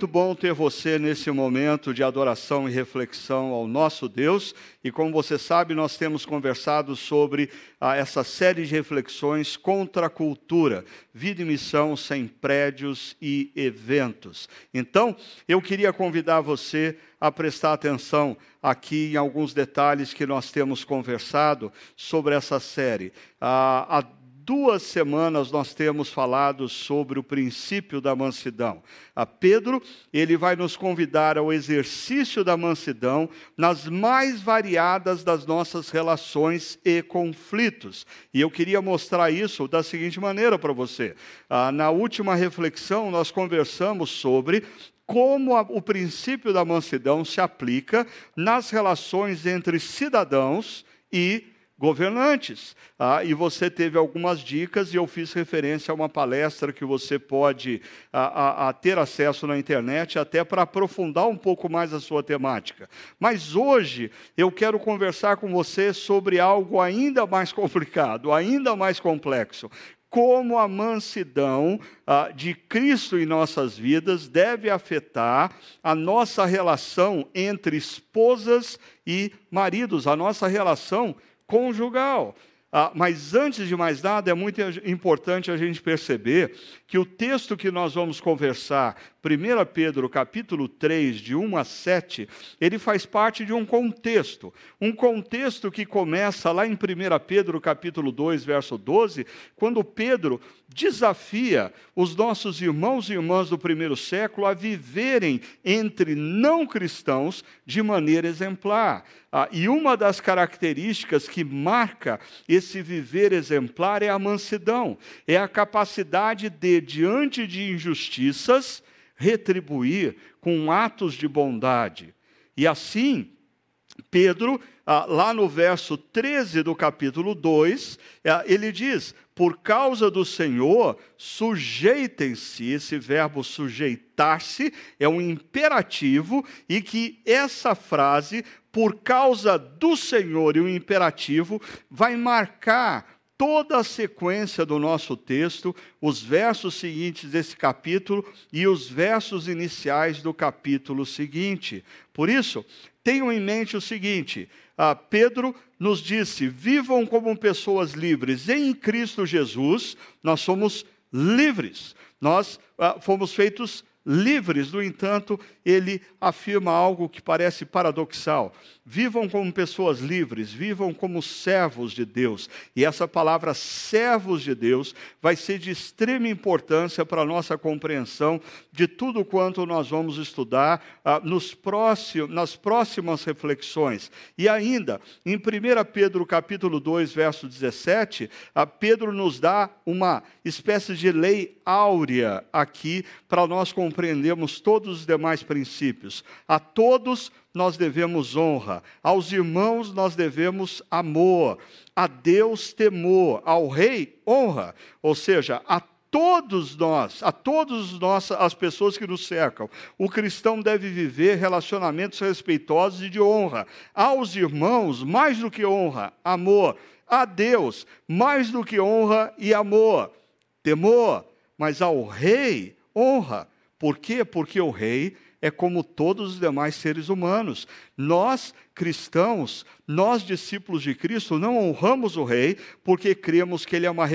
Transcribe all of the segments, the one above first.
Muito bom ter você nesse momento de adoração e reflexão ao nosso Deus. E como você sabe, nós temos conversado sobre ah, essa série de reflexões contra a cultura, vida e missão sem prédios e eventos. Então, eu queria convidar você a prestar atenção aqui em alguns detalhes que nós temos conversado sobre essa série. Ah, duas semanas nós temos falado sobre o princípio da mansidão. A Pedro, ele vai nos convidar ao exercício da mansidão nas mais variadas das nossas relações e conflitos. E eu queria mostrar isso da seguinte maneira para você. Ah, na última reflexão, nós conversamos sobre como a, o princípio da mansidão se aplica nas relações entre cidadãos e governantes. Ah, e você teve algumas dicas, e eu fiz referência a uma palestra que você pode a, a, a ter acesso na internet, até para aprofundar um pouco mais a sua temática. Mas hoje eu quero conversar com você sobre algo ainda mais complicado, ainda mais complexo. Como a mansidão ah, de Cristo em nossas vidas deve afetar a nossa relação entre esposas e maridos, a nossa relação conjugal. Ah, mas antes de mais nada, é muito importante a gente perceber que o texto que nós vamos conversar, 1 Pedro capítulo 3, de 1 a 7, ele faz parte de um contexto. Um contexto que começa lá em 1 Pedro capítulo 2, verso 12, quando Pedro desafia os nossos irmãos e irmãs do primeiro século a viverem entre não cristãos de maneira exemplar. Ah, e uma das características que marca esse viver exemplar é a mansidão, é a capacidade de, diante de injustiças, retribuir com atos de bondade. E assim, Pedro, ah, lá no verso 13 do capítulo 2, ah, ele diz: Por causa do Senhor, sujeitem-se. Esse verbo sujeitar-se é um imperativo, e que essa frase por causa do Senhor e o imperativo, vai marcar toda a sequência do nosso texto, os versos seguintes desse capítulo e os versos iniciais do capítulo seguinte. Por isso, tenham em mente o seguinte: ah, Pedro nos disse: vivam como pessoas livres em Cristo Jesus, nós somos livres, nós ah, fomos feitos livres. No entanto, ele afirma algo que parece paradoxal. Vivam como pessoas livres, vivam como servos de Deus. E essa palavra servos de Deus vai ser de extrema importância para a nossa compreensão de tudo quanto nós vamos estudar ah, nos próximos, nas próximas reflexões. E ainda, em 1 Pedro capítulo 2, verso 17, ah, Pedro nos dá uma espécie de lei áurea aqui para nós compreendermos todos os demais princípios. A todos nós devemos honra, aos irmãos nós devemos amor, a Deus temor, ao rei honra, ou seja, a todos nós, a todas as pessoas que nos cercam, o cristão deve viver relacionamentos respeitosos e de honra. Aos irmãos, mais do que honra, amor. A Deus, mais do que honra e amor, temor. Mas ao rei, honra. Por quê? Porque o rei é como todos os demais seres humanos. Nós, cristãos, nós, discípulos de Cristo, não honramos o Rei porque cremos que ele é uma,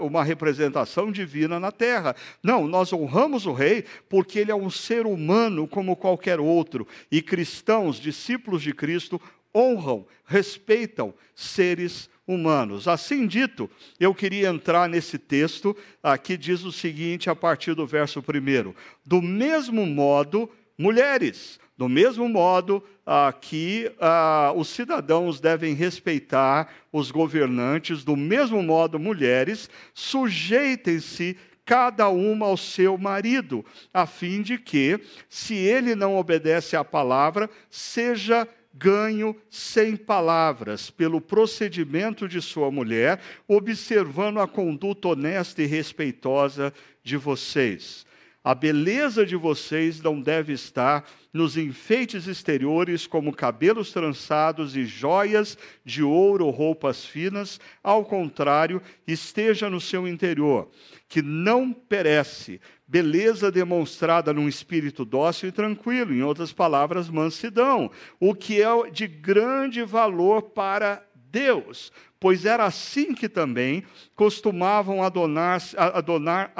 uma representação divina na terra. Não, nós honramos o Rei porque ele é um ser humano como qualquer outro. E cristãos, discípulos de Cristo, honram, respeitam seres humanos humanos. Assim dito, eu queria entrar nesse texto, aqui diz o seguinte, a partir do verso 1. Do mesmo modo, mulheres, do mesmo modo ah, que ah, os cidadãos devem respeitar os governantes, do mesmo modo, mulheres, sujeitem-se cada uma ao seu marido, a fim de que, se ele não obedece à palavra, seja ganho sem palavras pelo procedimento de sua mulher, observando a conduta honesta e respeitosa de vocês. A beleza de vocês não deve estar nos enfeites exteriores, como cabelos trançados e joias de ouro ou roupas finas. Ao contrário, esteja no seu interior, que não perece, beleza demonstrada num espírito dócil e tranquilo, em outras palavras, mansidão, o que é de grande valor para Deus, pois era assim que também costumavam adornar-se adornar,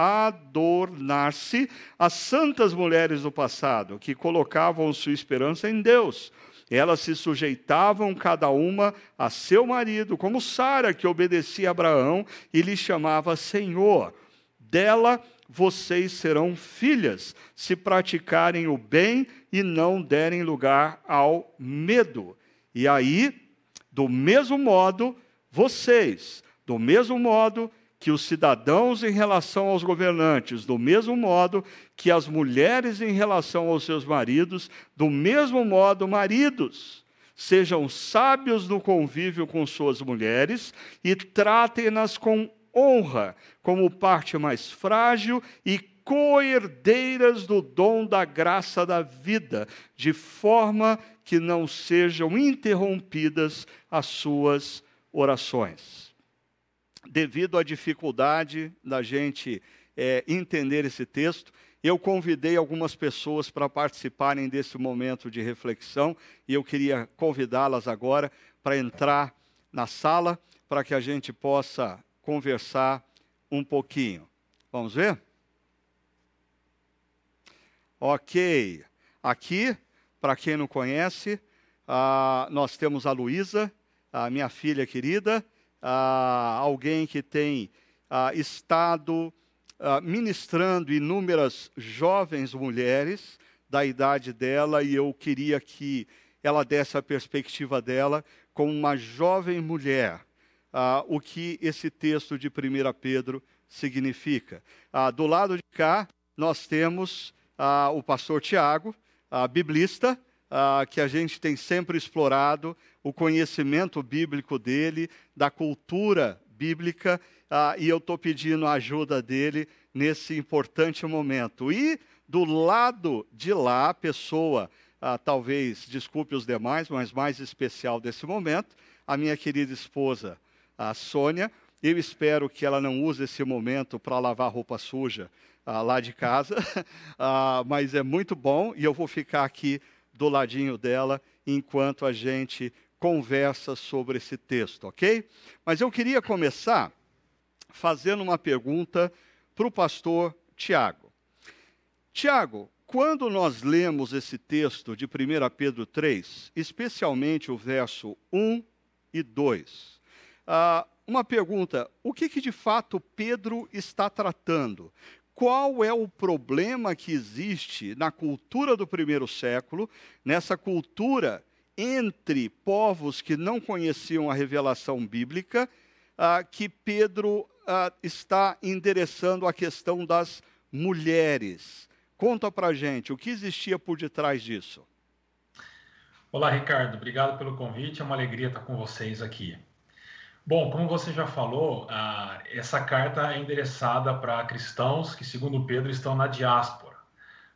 as santas mulheres do passado, que colocavam sua esperança em Deus. Elas se sujeitavam cada uma a seu marido, como Sara, que obedecia a Abraão e lhe chamava Senhor. Dela vocês serão filhas, se praticarem o bem e não derem lugar ao medo. E aí, do mesmo modo, vocês, do mesmo modo que os cidadãos em relação aos governantes, do mesmo modo que as mulheres em relação aos seus maridos, do mesmo modo, maridos, sejam sábios no convívio com suas mulheres e tratem-nas com honra como parte mais frágil e coerdeiras do dom da graça da vida, de forma que não sejam interrompidas as suas orações. Devido à dificuldade da gente é, entender esse texto, eu convidei algumas pessoas para participarem desse momento de reflexão e eu queria convidá-las agora para entrar na sala para que a gente possa conversar um pouquinho. Vamos ver? Ok. Aqui, para quem não conhece, ah, nós temos a Luísa, a minha filha querida, ah, alguém que tem ah, estado ministrando inúmeras jovens mulheres da idade dela, e eu queria que ela desse a perspectiva dela como uma jovem mulher ah, o que esse texto de 1 Pedro significa. Ah, do lado de cá, nós temos ah, o pastor Tiago, biblista, que a gente tem sempre explorado o conhecimento bíblico dele, da cultura bíblica, e eu estou pedindo a ajuda dele nesse importante momento. E do lado de lá, a pessoa, talvez, desculpe os demais, mas mais especial desse momento, a minha querida esposa, a Sônia. Eu espero que ela não use esse momento para lavar roupa suja ah, lá de casa, ah, mas é muito bom e eu vou ficar aqui do ladinho dela enquanto a gente conversa sobre esse texto, ok? Mas eu queria começar fazendo uma pergunta para o pastor Tiago. Tiago, quando nós lemos esse texto de 1 Pedro 3, especialmente o verso 1 e 2, Uh, uma pergunta: o que, que de fato Pedro está tratando? Qual é o problema que existe na cultura do primeiro século, nessa cultura entre povos que não conheciam a revelação bíblica, uh, que Pedro uh, está endereçando a questão das mulheres? Conta para gente o que existia por detrás disso. Olá, Ricardo. Obrigado pelo convite. É uma alegria estar com vocês aqui. Bom, como você já falou, ah, essa carta é endereçada para cristãos que, segundo Pedro, estão na diáspora.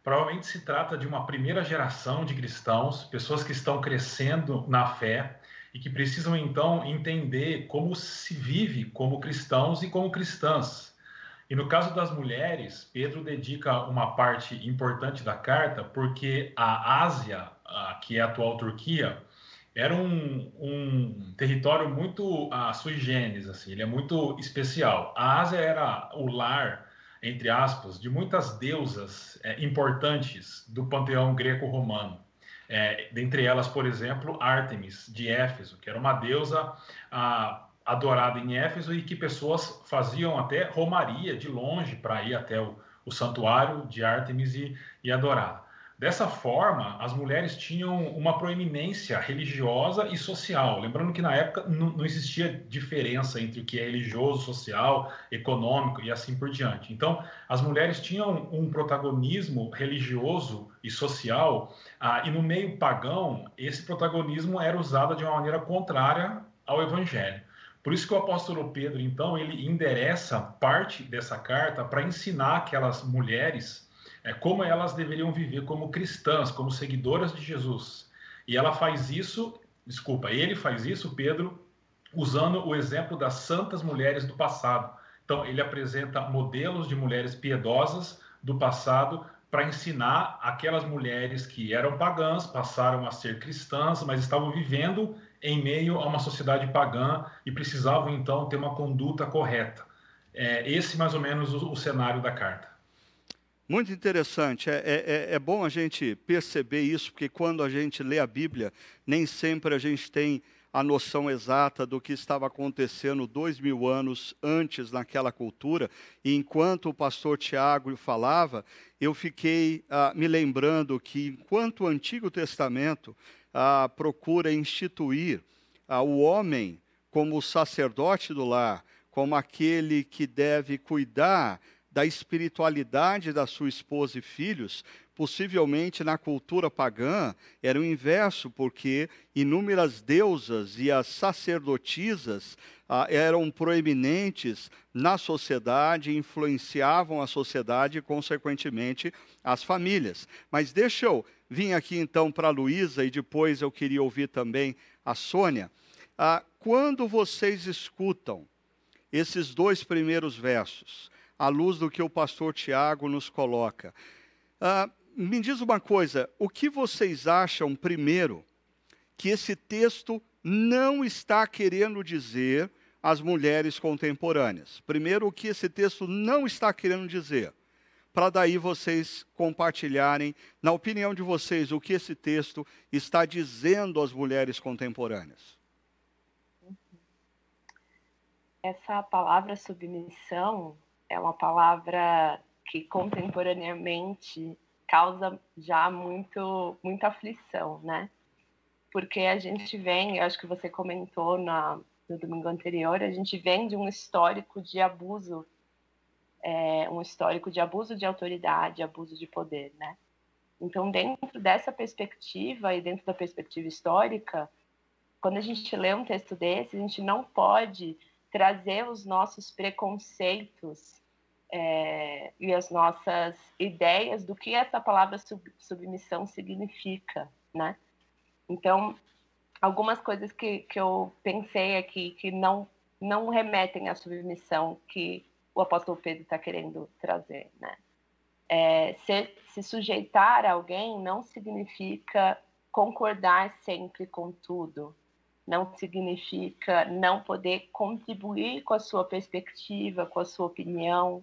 Provavelmente se trata de uma primeira geração de cristãos, pessoas que estão crescendo na fé e que precisam então entender como se vive como cristãos e como cristãs. E no caso das mulheres, Pedro dedica uma parte importante da carta porque a Ásia, que é a atual Turquia, era um, um território muito uh, sui generis, assim, ele é muito especial. A Ásia era o lar, entre aspas, de muitas deusas é, importantes do panteão greco-romano. É, dentre elas, por exemplo, Ártemis, de Éfeso, que era uma deusa uh, adorada em Éfeso e que pessoas faziam até romaria de longe para ir até o, o santuário de Ártemis e, e adorar. Dessa forma, as mulheres tinham uma proeminência religiosa e social. Lembrando que na época não, existia diferença entre o que é religioso, social, econômico e assim por diante. Então, as mulheres tinham um protagonismo religioso e social, ah, e no meio pagão, esse protagonismo era usado de uma maneira contrária ao evangelho. Por isso que o apóstolo Pedro, então, ele endereça parte dessa carta para ensinar aquelas mulheres é, como elas deveriam viver como cristãs, como seguidoras de Jesus. E ela faz isso, desculpa, ele faz isso, Pedro, usando o exemplo das santas mulheres do passado. Então, ele apresenta modelos de mulheres piedosas, do passado para ensinar aquelas mulheres que eram pagãs, passaram a ser cristãs, mas estavam vivendo em meio a uma sociedade pagã e precisavam então ter uma conduta correta. É, esse mais ou menos o, o cenário da carta. Muito interessante. É, é, é, é, bom a gente perceber isso, porque quando a gente lê a Bíblia, nem sempre a gente tem a noção exata do que estava acontecendo dois mil anos antes naquela cultura. E enquanto o pastor Tiago falava, eu fiquei ah, me lembrando que, enquanto o Antigo Testamento ah, procura instituir ah, o homem como o sacerdote do lar, como aquele que deve cuidar da espiritualidade da sua esposa e filhos, possivelmente na cultura pagã era o inverso, porque inúmeras deusas e as sacerdotisas ah, eram proeminentes na sociedade, influenciavam a sociedade e, consequentemente, as famílias. Mas deixa eu vir aqui então para a Luísa e depois eu queria ouvir também a Sônia. Ah, quando vocês escutam esses dois primeiros versos, à luz do que o pastor Tiago nos coloca. Ah, me diz uma coisa: o que vocês acham, primeiro, que esse texto não está querendo dizer às mulheres contemporâneas? Primeiro, o que esse texto não está querendo dizer? Para daí vocês compartilharem, na opinião de vocês, o que esse texto está dizendo às mulheres contemporâneas. Essa palavra submissão é uma palavra que contemporaneamente causa já muito muita aflição, né? Porque a gente vem, eu acho que você comentou na, no domingo anterior, a gente vem de um histórico de abuso, é, um histórico de abuso de autoridade, abuso de poder, né? Então, dentro dessa perspectiva e dentro da perspectiva histórica, quando a gente lê um texto desse, a gente não pode trazer os nossos preconceitos é, e as nossas ideias do que essa palavra sub, submissão significa, né? Então, algumas coisas que, que eu pensei aqui que não, não remetem à submissão que o apóstolo Pedro está querendo trazer, né? É, se, se sujeitar a alguém não significa concordar sempre com tudo, não significa não poder contribuir com a sua perspectiva, com a sua opinião,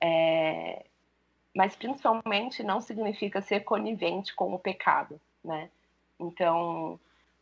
é, mas principalmente não significa ser conivente com o pecado, né? Então,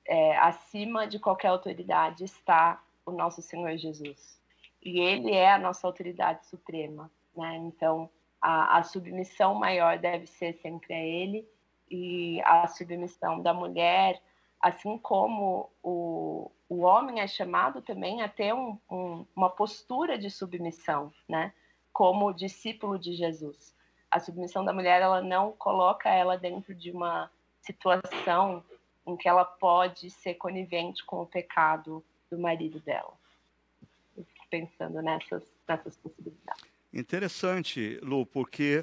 é, acima de qualquer autoridade está o nosso Senhor Jesus. E Ele é a nossa autoridade suprema, né? Então, a, a submissão maior deve ser sempre a Ele e a submissão da mulher, assim como o, o homem é chamado também a ter um, um, uma postura de submissão, né? Como discípulo de Jesus. A submissão da mulher, ela não coloca ela dentro de uma situação em que ela pode ser conivente com o pecado do marido dela. Eu fico pensando nessas, nessas possibilidades. Interessante, Lu, porque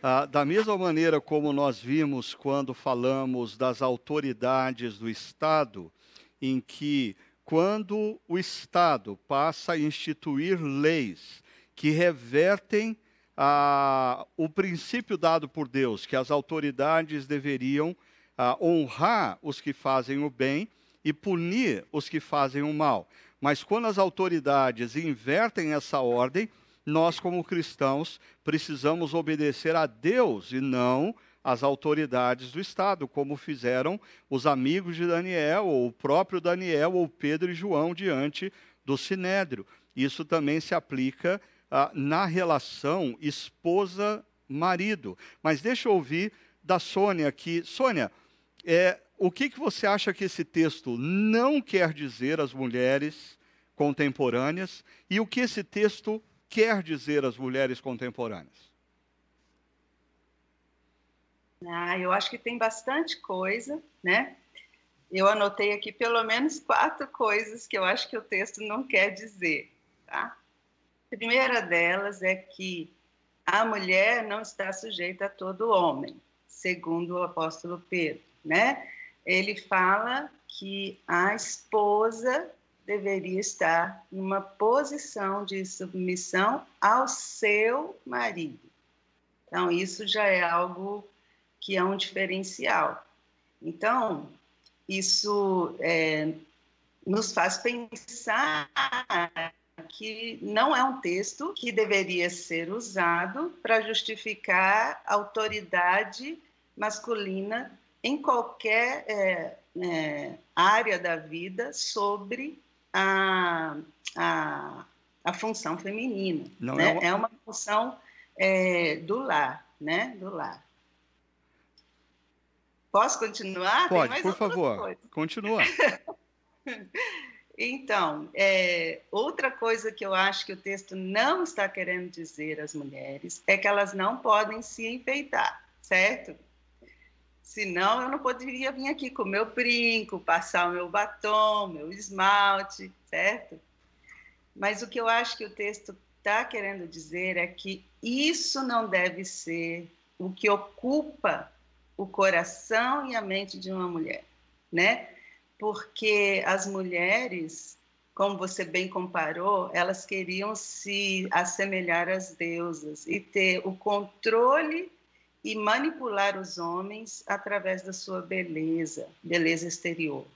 ah, da mesma maneira como nós vimos quando falamos das autoridades do Estado, em que quando o Estado passa a instituir leis que revertem ah, o princípio dado por Deus, que as autoridades deveriam ah, honrar os que fazem o bem e punir os que fazem o mal. Mas quando as autoridades invertem essa ordem, nós, como cristãos, precisamos obedecer a Deus e não às autoridades do Estado, como fizeram os amigos de Daniel, ou o próprio Daniel, ou Pedro e João diante do Sinédrio. Isso também se aplica ah, na relação esposa-marido. Mas deixa eu ouvir da Sônia aqui. Sônia, é, o que, que você acha que esse texto não quer dizer às mulheres contemporâneas e o que esse texto quer dizer às mulheres contemporâneas? Ah, eu acho que tem bastante coisa, né? Eu anotei aqui pelo menos quatro coisas que eu acho que o texto não quer dizer, tá? A primeira delas é que a mulher não está sujeita a todo homem, segundo o apóstolo Pedro, né? Ele fala que a esposa deveria estar numa posição de submissão ao seu marido. Então, isso já é algo que é um diferencial. Então, isso é, nos faz pensar que não é um texto que deveria ser usado para justificar autoridade masculina em qualquer é, é, área da vida sobre a, a, a função feminina. Não né? é, uma... é uma função é, do lar, né? Do lar. Posso continuar? Pode, por favor. Coisa. Continua. então, é, outra coisa que eu acho que o texto não está querendo dizer às mulheres é que elas não podem se enfeitar, certo? Senão eu não poderia vir aqui com meu brinco, passar o meu batom, meu esmalte, certo? Mas o que eu acho que o texto está querendo dizer é que isso não deve ser o que ocupa o coração e a mente de uma mulher, né? Porque as mulheres, como você bem comparou, elas queriam se assemelhar às deusas e ter o controle e manipular os homens através da sua beleza, beleza exterior.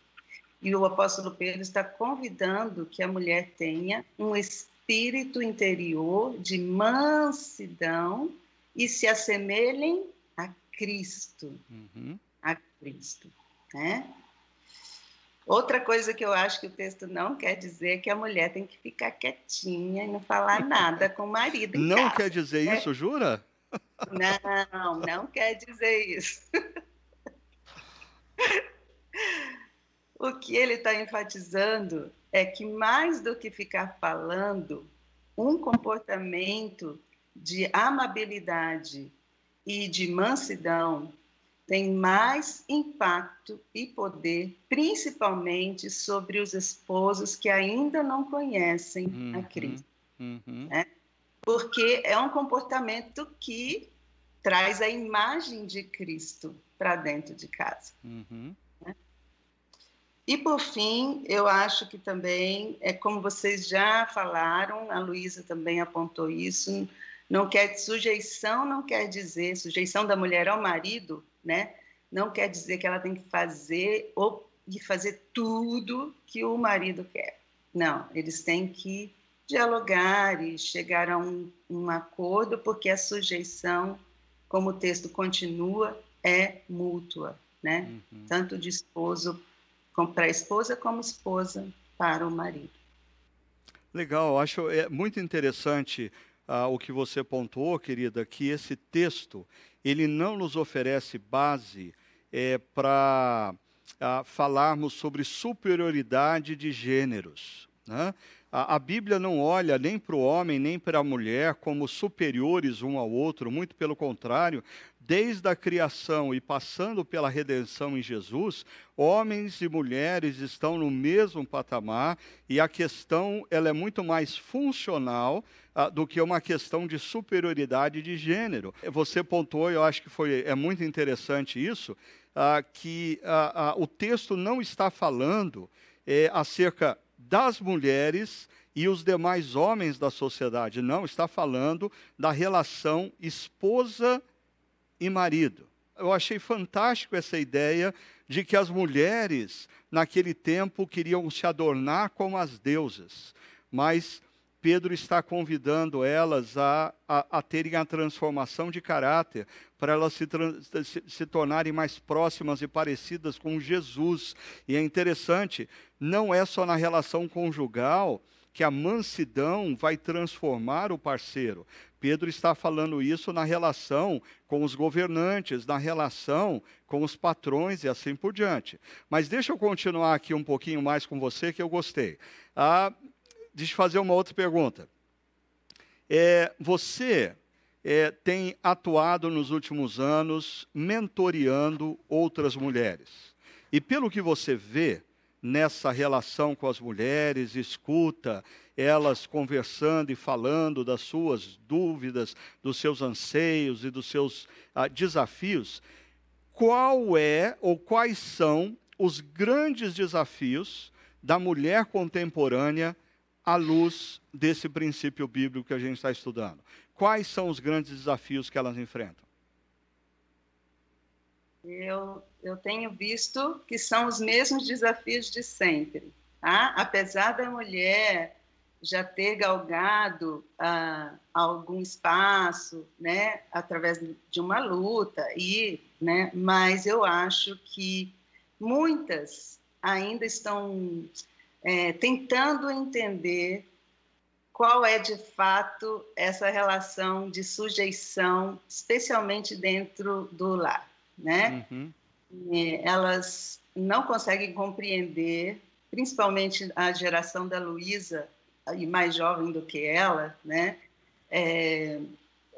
E o apóstolo Pedro está convidando que a mulher tenha um espírito interior de mansidão e se assemelhem Cristo. Uhum. A Cristo. Né? Outra coisa que eu acho que o texto não quer dizer é que a mulher tem que ficar quietinha e não falar nada com o marido. não casa, quer dizer né? isso, jura? Não, não quer dizer isso. o que ele está enfatizando é que mais do que ficar falando, um comportamento de amabilidade e de mansidão tem mais impacto e poder, principalmente sobre os esposos que ainda não conhecem uhum, a Cristo. Uhum. Né? Porque é um comportamento que traz a imagem de Cristo para dentro de casa. Uhum. Né? E, por fim, eu acho que também, é como vocês já falaram, a Luísa também apontou isso, não quer sujeição não quer dizer sujeição da mulher ao marido, né? Não quer dizer que ela tem que fazer ou de fazer tudo que o marido quer. Não, eles têm que dialogar e chegar a um, um acordo, porque a sujeição, como o texto continua, é mútua, né? Uhum. Tanto de esposo para a esposa como esposa para o marido. Legal, acho é muito interessante ah, o que você pontuou, querida, que esse texto ele não nos oferece base é, para ah, falarmos sobre superioridade de gêneros. Né? A, a Bíblia não olha nem para o homem nem para a mulher como superiores um ao outro, muito pelo contrário, desde a criação e passando pela redenção em Jesus, homens e mulheres estão no mesmo patamar e a questão ela é muito mais funcional ah, do que uma questão de superioridade de gênero. Você pontuou, eu acho que foi é muito interessante isso, ah, que ah, o texto não está falando é, acerca das mulheres e os demais homens da sociedade, não, está falando da relação esposa e marido. Eu achei fantástico essa ideia de que as mulheres, naquele tempo, queriam se adornar como as deusas, mas Pedro está convidando elas a, a, a terem a transformação de caráter, para elas se, se, se, tornarem mais próximas e parecidas com Jesus. E é interessante, não é só na relação conjugal que a mansidão vai transformar o parceiro. Pedro está falando isso na relação com os governantes, na relação com os patrões e assim por diante. Mas deixa eu continuar aqui um pouquinho mais com você, que eu gostei. Ah, deixa eu fazer uma outra pergunta. É, você é, tem atuado nos últimos anos mentoreando outras mulheres. E pelo que você vê, nessa relação com as mulheres, escuta elas conversando e falando das suas dúvidas, dos seus anseios e dos seus ah, desafios. Qual é ou quais são os grandes desafios da mulher contemporânea à luz desse princípio bíblico que a gente está estudando? Quais são os grandes desafios que elas enfrentam? Eu, eu tenho visto que são os mesmos desafios de sempre. Tá? Apesar da mulher já ter galgado ah, algum espaço, né, através de uma luta e, né, mas eu acho que muitas ainda estão é, tentando entender qual é de fato essa relação de sujeição, especialmente dentro do lar, né? Uhum. Elas não conseguem compreender, principalmente a geração da Luísa e mais jovem do que ela, né? É,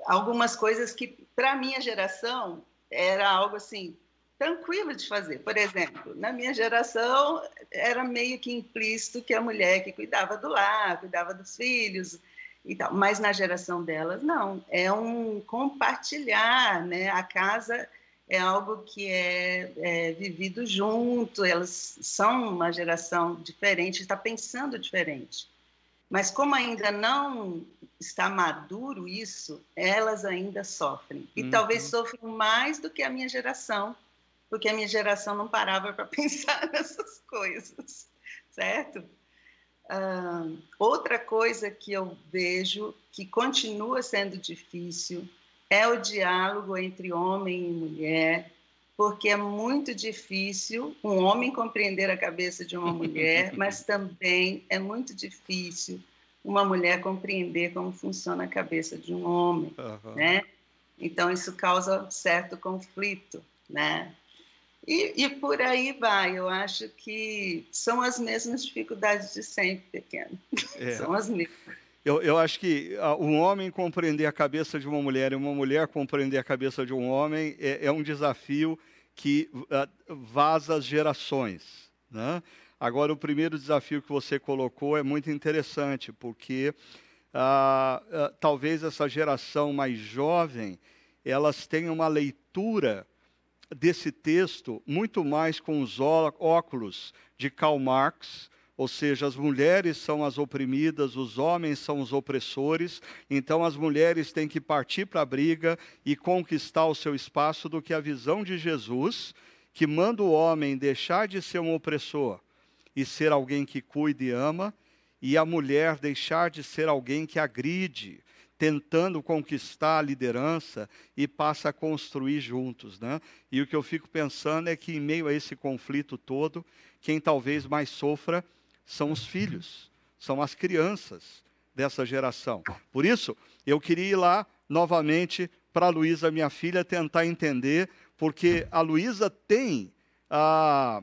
algumas coisas que para minha geração era algo assim tranquilo de fazer. Por exemplo, na minha geração era meio que implícito que a mulher que cuidava do lar, cuidava dos filhos e tal. Mas na geração delas não, é um compartilhar, né? A casa é algo que é, é vivido junto. Elas são uma geração diferente, está pensando diferente. Mas como ainda não está maduro isso, elas ainda sofrem. E uhum. talvez sofram mais do que a minha geração, porque a minha geração não parava para pensar nessas coisas, certo? Uh, outra coisa que eu vejo que continua sendo difícil é o diálogo entre homem e mulher, porque é muito difícil um homem compreender a cabeça de uma mulher, mas também é muito difícil uma mulher compreender como funciona a cabeça de um homem, uhum. né? Então isso causa certo conflito, né? E, e, por aí vai. Eu acho que são as mesmas dificuldades de sempre, pequeno. É. são as mesmas. Eu, eu acho que uh, um homem compreender a cabeça de uma mulher e uma mulher compreender a cabeça de um homem é, é um desafio que uh, vaza as gerações. Né? Agora, o primeiro desafio que você colocou é muito interessante, porque uh, talvez essa geração mais jovem elas tenham uma leitura desse texto muito mais com os óculos de Karl Marx, ou seja, as mulheres são as oprimidas, os homens são os opressores, então as mulheres têm que partir para a briga e conquistar o seu espaço do que a visão de Jesus, que manda o homem deixar de ser um opressor e ser alguém que cuida e ama, e a mulher deixar de ser alguém que agride, tentando conquistar a liderança e passa a construir juntos, né? E o que eu fico pensando é que em meio a esse conflito todo, quem talvez mais sofra são os filhos, são as crianças dessa geração. Por isso, eu queria ir lá novamente para a Luísa, minha filha, tentar entender, porque a Luísa tem ah,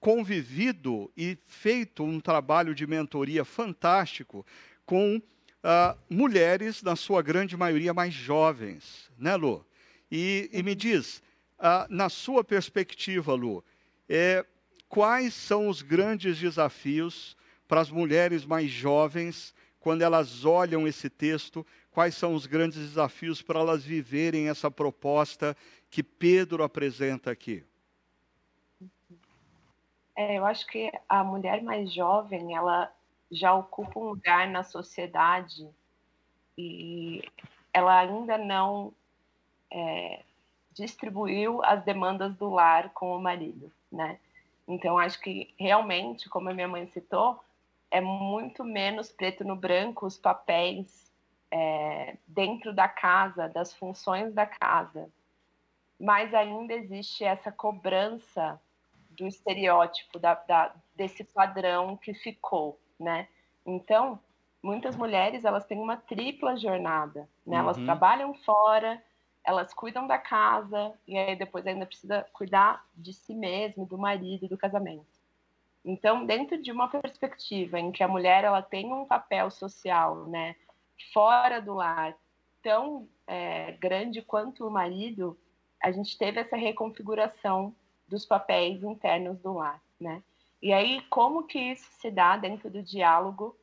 convivido e feito um trabalho de mentoria fantástico com ah, mulheres, na sua grande maioria, mais jovens, né, Lu? E, e me diz, ah, na sua perspectiva, Lu, é, quais são os grandes desafios para as mulheres mais jovens quando elas olham esse texto? Quais são os grandes desafios para elas viverem essa proposta que Pedro apresenta aqui? É, eu acho que a mulher mais jovem, ela já ocupa um lugar na sociedade e ela ainda não é, distribuiu as demandas do lar com o marido, né? Então, acho que realmente, como a minha mãe citou, é muito menos preto no branco os papéis é, dentro da casa, das funções da casa. Mas ainda existe essa cobrança do estereótipo, da, da, desse padrão que ficou, né? Então, muitas mulheres, elas têm uma tripla jornada, né? Uhum. Elas trabalham fora, elas cuidam da casa e aí depois ainda precisa cuidar de si mesmo, do marido, do casamento. Então, dentro de uma perspectiva em que a mulher ela tem um papel social, né, fora do lar, tão é, grande quanto o marido, a gente teve essa reconfiguração dos papéis internos do lar, né? E aí, como que isso se dá dentro do diálogo?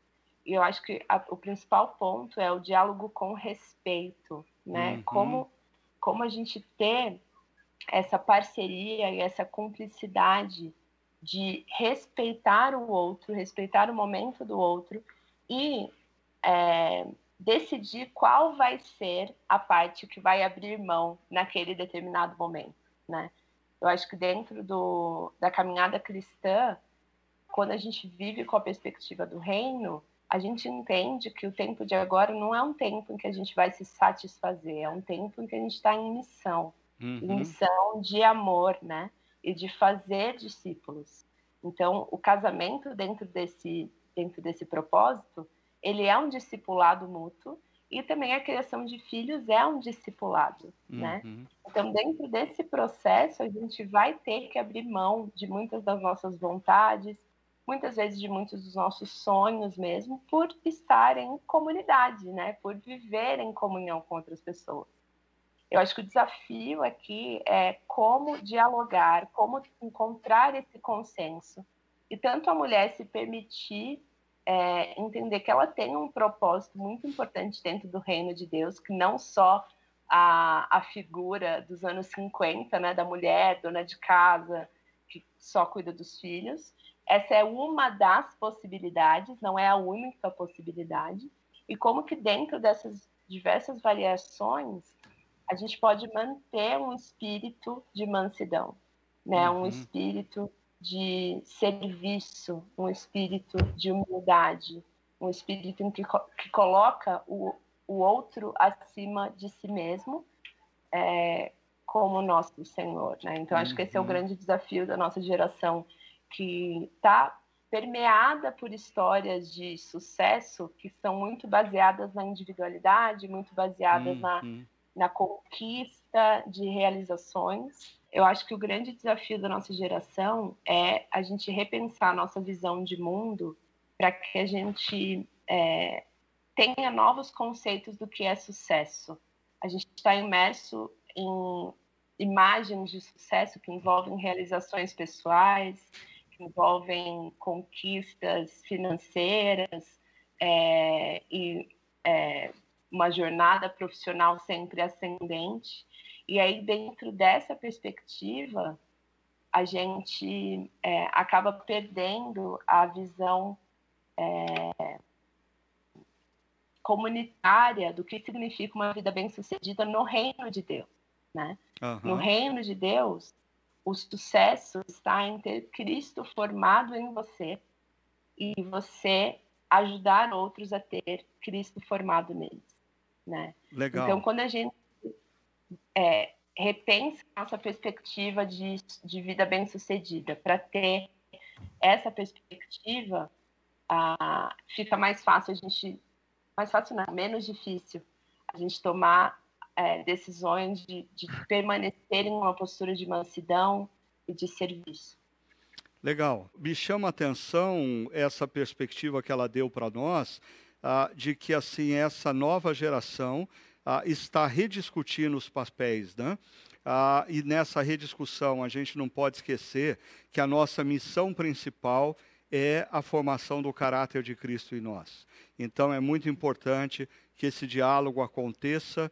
E eu acho que a, o principal ponto é o diálogo com respeito, né? Uhum. Como como a gente ter essa parceria e essa cumplicidade de respeitar o outro, respeitar o momento do outro e é, decidir qual vai ser a parte que vai abrir mão naquele determinado momento, né? Eu acho que dentro do, da caminhada cristã, quando a gente vive com a perspectiva do reino, a gente entende que o tempo de agora não é um tempo em que a gente vai se satisfazer, é um tempo em que a gente está em missão, uhum. em missão de amor, né? E de fazer discípulos. Então, o casamento dentro desse dentro desse propósito, ele é um discipulado mútuo e também a criação de filhos é um discipulado, né? uhum. né? Então, dentro desse processo, a gente vai ter que abrir mão de muitas das nossas vontades, muitas vezes de muitos dos nossos sonhos mesmo, por estar em comunidade, né? Por viver em comunhão com outras pessoas. Eu acho que o desafio aqui é como dialogar, como encontrar esse consenso. E tanto a mulher se permitir é, entender que ela tem um propósito muito importante dentro do reino de Deus, que não só a, a figura dos anos 50, né, da mulher, dona de casa, que só cuida dos filhos. Essa é uma das possibilidades, não é a única possibilidade. E como que dentro dessas diversas variações, a gente pode manter um espírito de mansidão, né? Uhum. Um espírito de serviço, um espírito de humildade, um espírito que, que coloca o, o outro acima de si mesmo, é, como nosso Senhor. Né? Então, acho que esse é o uhum. grande desafio da nossa geração, que está permeada por histórias de sucesso que são muito baseadas na individualidade, muito baseadas na, uhum. na conquista de realizações eu acho que o grande desafio da nossa geração é a gente repensar a nossa visão de mundo para que a gente é, tenha novos conceitos do que é sucesso. A gente está imerso em imagens de sucesso que envolvem realizações pessoais, que envolvem conquistas financeiras é, e é, uma jornada profissional sempre ascendente. E aí, dentro dessa perspectiva, a gente é, acaba perdendo a visão é, comunitária do que significa uma vida bem-sucedida no reino de Deus. Né? Uhum. No reino de Deus, o sucesso está em ter Cristo formado em você e você ajudar outros a ter Cristo formado neles. Né? Legal. Então, quando a gente é, repense nossa perspectiva de, de vida bem-sucedida. Para ter essa perspectiva, ah, fica mais fácil a gente, mais fácil não, menos difícil a gente tomar é, decisões de, de permanecer em uma postura de mansidão e de serviço. Legal. Me chama a atenção essa perspectiva que ela deu para nós, ah, de que assim essa nova geração ah, está rediscutindo os papéis, né? Ah, e nessa rediscussão a gente não pode esquecer que a nossa missão principal é a formação do caráter de Cristo em nós. Então é muito importante que esse diálogo aconteça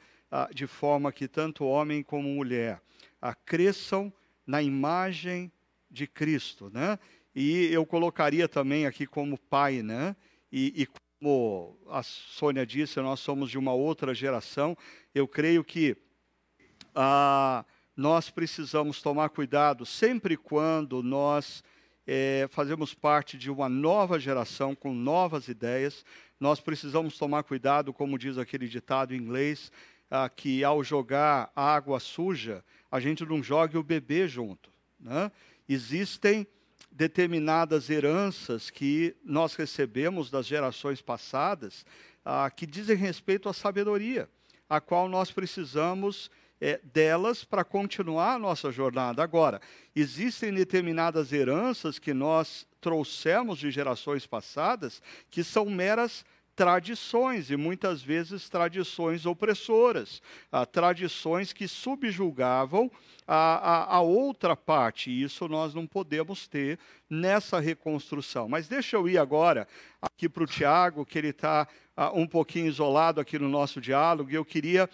de forma que tanto homem como mulher ah, cresçam na imagem de Cristo, né? E eu colocaria também aqui como pai, né? E, e como a Sônia disse, nós somos de uma outra geração. Eu creio que ah, nós precisamos tomar cuidado sempre quando nós é, fazemos parte de uma nova geração com novas ideias. Nós precisamos tomar cuidado, como diz aquele ditado em inglês, ah, que ao jogar água suja, a gente não jogue o bebê junto. Né? Existem determinadas heranças que nós recebemos das gerações passadas, ah, que dizem respeito à sabedoria, a qual nós precisamos é, delas para continuar a nossa jornada. Agora, existem determinadas heranças que nós trouxemos de gerações passadas que são meras tradições, e muitas vezes tradições opressoras, ah, tradições que subjugavam a, a, a, outra parte, e isso nós não podemos ter nessa reconstrução. Mas deixa eu ir agora aqui para o Tiago, que ele está ah, um pouquinho isolado aqui no nosso diálogo, e eu queria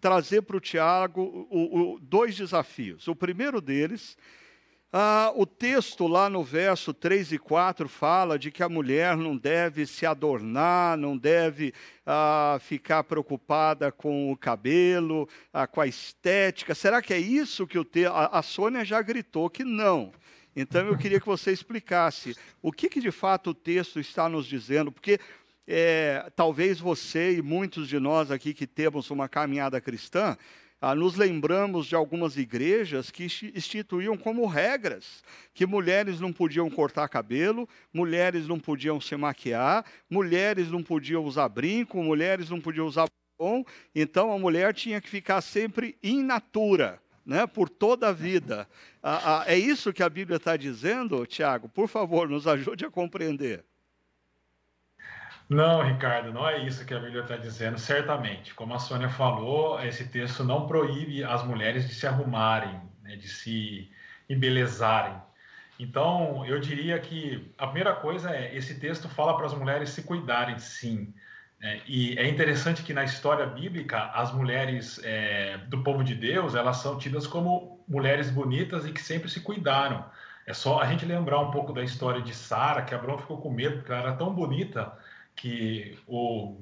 trazer para o Tiago dois desafios. O primeiro deles Ah, o texto lá no verso 3 e 4 fala de que a mulher não deve se adornar, não deve ah, ficar preocupada com o cabelo, ah, com a estética. Será que é isso que o texto. A, a Sônia já gritou que não. Então eu queria que você explicasse o que, que de fato o texto está nos dizendo, porque é, talvez você e muitos de nós aqui que temos uma caminhada cristã ah, nos lembramos de algumas igrejas que instituíam como regras que mulheres não podiam cortar cabelo, mulheres não podiam se maquiar, mulheres não podiam usar brinco, mulheres não podiam usar bom. Então a mulher tinha que ficar sempre in natura. Né, por toda a vida. Ah, ah, é isso que a Bíblia está dizendo, Tiago? Por favor, nos ajude a compreender. Não, Ricardo, não é isso que a Bíblia está dizendo, certamente. Como a Sônia falou, esse texto não proíbe as mulheres de se arrumarem, né, de se embelezarem. Então, eu diria que a primeira coisa é: esse texto fala para as mulheres se cuidarem, sim. É, e é interessante que na história bíblica, as mulheres é, do povo de Deus, elas são tidas como mulheres bonitas e que sempre se cuidaram. É só a gente lembrar um pouco da história de Sara, que Abraão ficou com medo porque ela era tão bonita que o,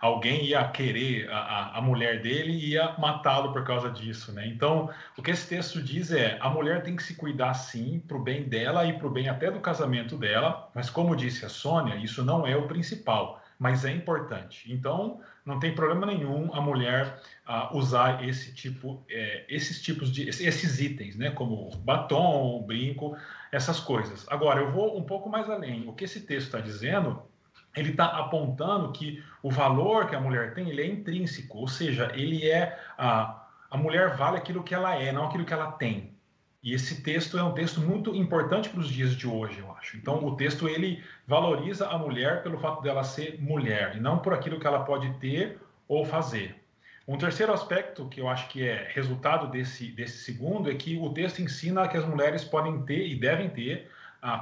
alguém ia querer a, a mulher dele e ia matá-lo por causa disso, né? Então, o que esse texto diz é: a mulher tem que se cuidar sim, para o bem dela e para o bem até do casamento dela, mas como disse a Sônia, isso não é o principal, mas é importante. Então, não tem problema nenhum a mulher usar esse tipo, é, esses tipos de, esses itens, né? Como batom, brinco, essas coisas. Agora, eu vou um pouco mais além. O que esse texto está dizendo ele está apontando que o valor que a mulher tem ele é intrínseco, ou seja, ele é a, a mulher vale aquilo que ela é, não aquilo que ela tem. E esse texto é um texto muito importante para os dias de hoje, eu acho. Então, o texto ele valoriza a mulher pelo fato dela ser mulher e não por aquilo que ela pode ter ou fazer. Um terceiro aspecto que eu acho que é resultado desse, desse segundo é que o texto ensina que as mulheres podem ter e devem ter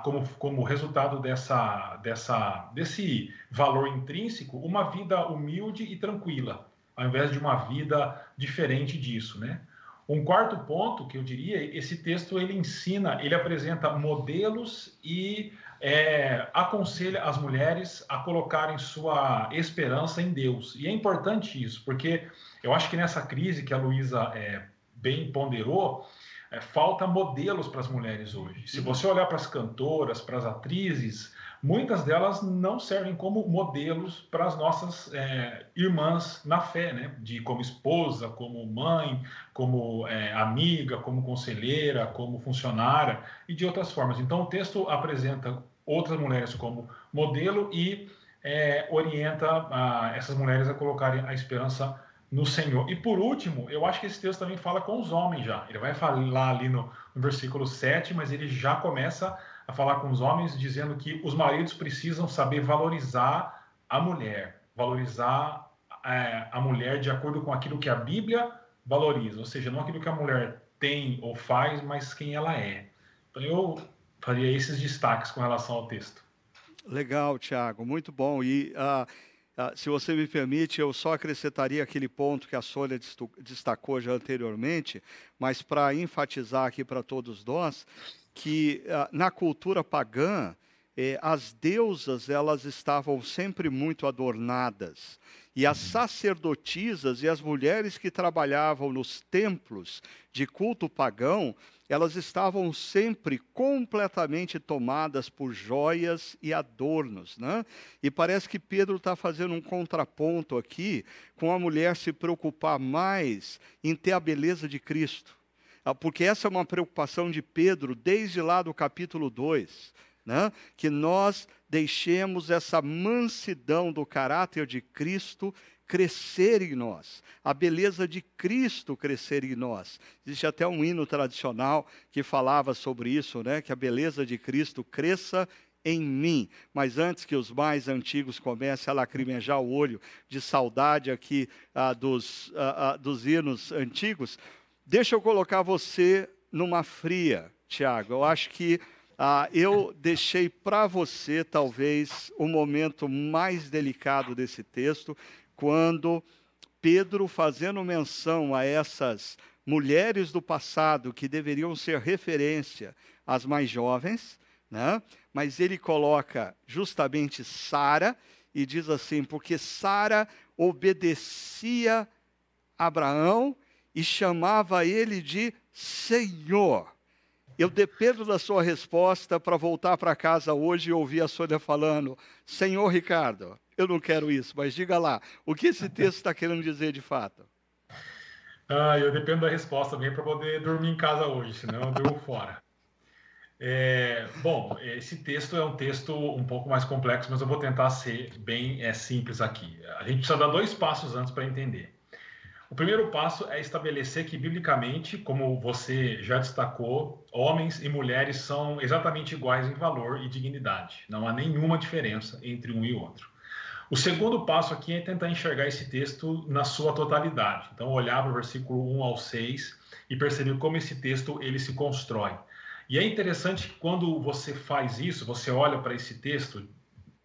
como, como resultado dessa, dessa, desse valor intrínseco, uma vida humilde e tranquila, ao invés de uma vida diferente disso, né? Um quarto ponto que eu diria, esse texto ele ensina, ele apresenta modelos e é, aconselha as mulheres a colocarem sua esperança em Deus. E é importante isso, porque eu acho que nessa crise que a Luísa é, bem ponderou, é, falta modelos para as mulheres hoje. Se você olhar para as cantoras, para as atrizes, muitas delas não servem como modelos para as nossas é, irmãs na fé, né? De como esposa, como mãe, como é, amiga, como conselheira, como funcionária e de outras formas. Então o texto apresenta outras mulheres como modelo e é, orienta a, essas mulheres a colocarem a esperança no Senhor. E por último, eu acho que esse texto também fala com os homens já. Ele vai falar ali no, no versículo 7, mas ele já começa a falar com os homens, dizendo que os maridos precisam saber valorizar a mulher, valorizar é, a mulher de acordo com aquilo que a Bíblia valoriza, ou seja, não aquilo que a mulher tem ou faz, mas quem ela é. Então eu faria esses destaques com relação ao texto. Legal, Tiago, muito bom. E uh, ah, se você me permite, eu só acrescentaria aquele ponto que a Sônia destacou já anteriormente, mas para enfatizar aqui para todos nós, que ah, na cultura pagã, eh, as deusas elas estavam sempre muito adornadas. E as sacerdotisas e as mulheres que trabalhavam nos templos de culto pagão, elas estavam sempre completamente tomadas por joias e adornos. Né? E parece que Pedro está fazendo um contraponto aqui com a mulher se preocupar mais em ter a beleza de Cristo. Ah, porque essa é uma preocupação de Pedro desde lá do capítulo 2. Né? Que nós deixemos essa mansidão do caráter de Cristo crescer em nós, a beleza de Cristo crescer em nós. Existe até um hino tradicional que falava sobre isso, né? Que a beleza de Cristo cresça em mim. Mas antes que os mais antigos comecem a lacrimejar o olho de saudade aqui ah, dos, ah, ah, dos hinos antigos, deixa eu colocar você numa fria, Tiago. Eu acho que ah, eu deixei para você, talvez, o momento mais delicado desse texto, quando Pedro, fazendo menção a essas mulheres do passado que deveriam ser referência as mais jovens, né? mas ele coloca justamente Sara e diz assim: porque Sara obedecia Abraão e chamava ele de Senhor. Eu dependo da sua resposta para voltar para casa hoje e ouvir a Sônia falando: Senhor Ricardo, eu não quero isso, mas diga lá, o que esse texto está querendo dizer de fato? Ah, eu dependo da resposta também para poder dormir em casa hoje, senão eu durmo fora. É, bom, esse texto é um texto um pouco mais complexo, mas eu vou tentar ser bem é, simples aqui. A gente precisa dar dois passos antes para entender. O primeiro passo é estabelecer que, biblicamente, como você já destacou, homens e mulheres são exatamente iguais em valor e dignidade. Não há nenhuma diferença entre um e outro. O segundo passo aqui é tentar enxergar esse texto na sua totalidade. Então, olhar para o versículo 1 ao 6 e perceber como esse texto ele se constrói. E é interessante que quando você faz isso, você olha para esse texto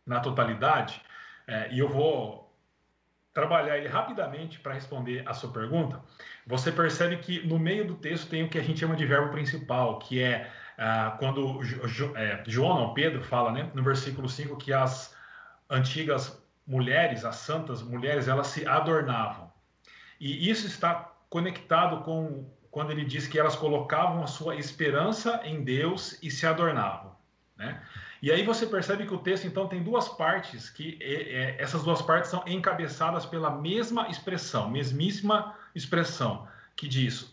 na totalidade, é, e eu vou trabalhar ele rapidamente para responder a sua pergunta, você percebe que no meio do texto tem o que a gente chama de verbo principal, que é ah, quando é, João, não, Pedro, fala né, no versículo 5 que as antigas mulheres, as santas mulheres, elas se adornavam. E isso está conectado com quando ele diz que elas colocavam a sua esperança em Deus e se adornavam. Né? E aí você percebe que o texto então tem duas partes que é, é, essas duas partes são encabeçadas pela mesma expressão, mesmíssima expressão que diz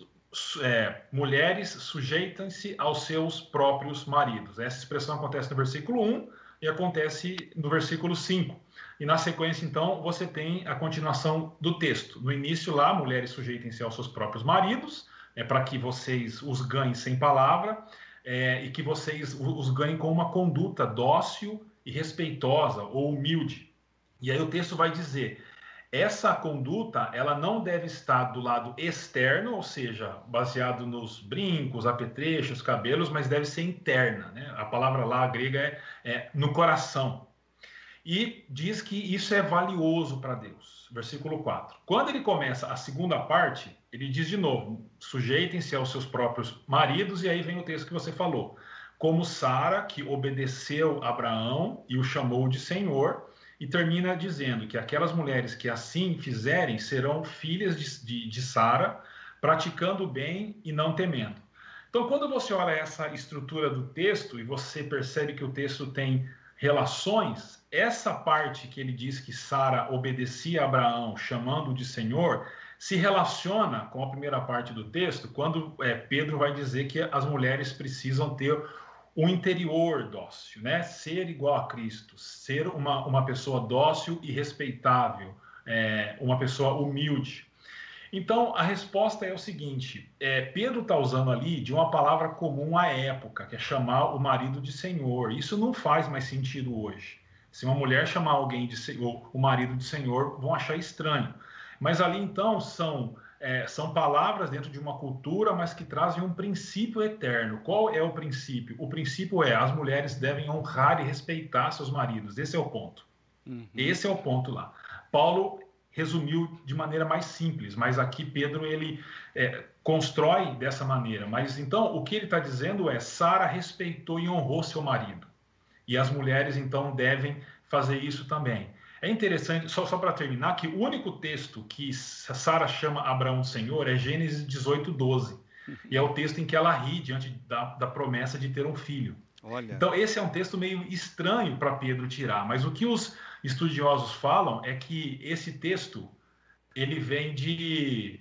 é, mulheres sujeitam-se aos seus próprios maridos. Essa expressão acontece no versículo 1 e acontece no versículo 5. E na sequência, então, você tem a continuação do texto. No início, lá, mulheres sujeitem-se aos seus próprios maridos, é para que vocês os ganhem sem palavra é, e que vocês os ganhem com uma conduta dócil e respeitosa ou humilde. E aí o texto vai dizer: essa conduta ela não deve estar do lado externo, ou seja, baseado nos brincos, apetrechos, cabelos, mas deve ser interna. Né? A palavra lá grega é, é no coração. E diz que isso é valioso para Deus. Versículo 4. Quando ele começa a segunda parte, ele diz de novo: sujeitem-se aos seus próprios maridos, e aí vem o texto que você falou. Como Sara, que obedeceu Abraão e o chamou de Senhor, e termina dizendo que aquelas mulheres que assim fizerem serão filhas de, de, de Sara, praticando o bem e não temendo. Então, quando você olha essa estrutura do texto e você percebe que o texto tem relações, essa parte que ele diz que Sara obedecia a Abraão, chamando de Senhor, se relaciona com a primeira parte do texto, quando é, Pedro vai dizer que as mulheres precisam ter o interior dócil, né? Ser igual a Cristo, ser uma, uma pessoa dócil e respeitável, é, uma pessoa humilde. Então, a resposta é o seguinte: é, Pedro está usando ali de uma palavra comum à época, que é chamar o marido de senhor. Isso não faz mais sentido hoje. Se uma mulher chamar alguém de senhor, o marido de senhor, vão achar estranho. Mas ali então são é, são palavras dentro de uma cultura, mas que trazem um princípio eterno. Qual é o princípio? O princípio é as mulheres devem honrar e respeitar seus maridos. Esse é o ponto. Uhum. Esse é o ponto lá. Paulo resumiu de maneira mais simples, mas aqui Pedro ele é, constrói dessa maneira. Mas então o que ele está dizendo é: Sara respeitou e honrou seu marido, e as mulheres então devem fazer isso também. É interessante, só, só para terminar, que o único texto que Sara chama Abraão Senhor é Gênesis 18, 12. E é o texto em que ela ri diante da, da promessa de ter um filho. Olha. Então, esse é um texto meio estranho para Pedro tirar, mas o que os estudiosos falam é que esse texto ele vem de,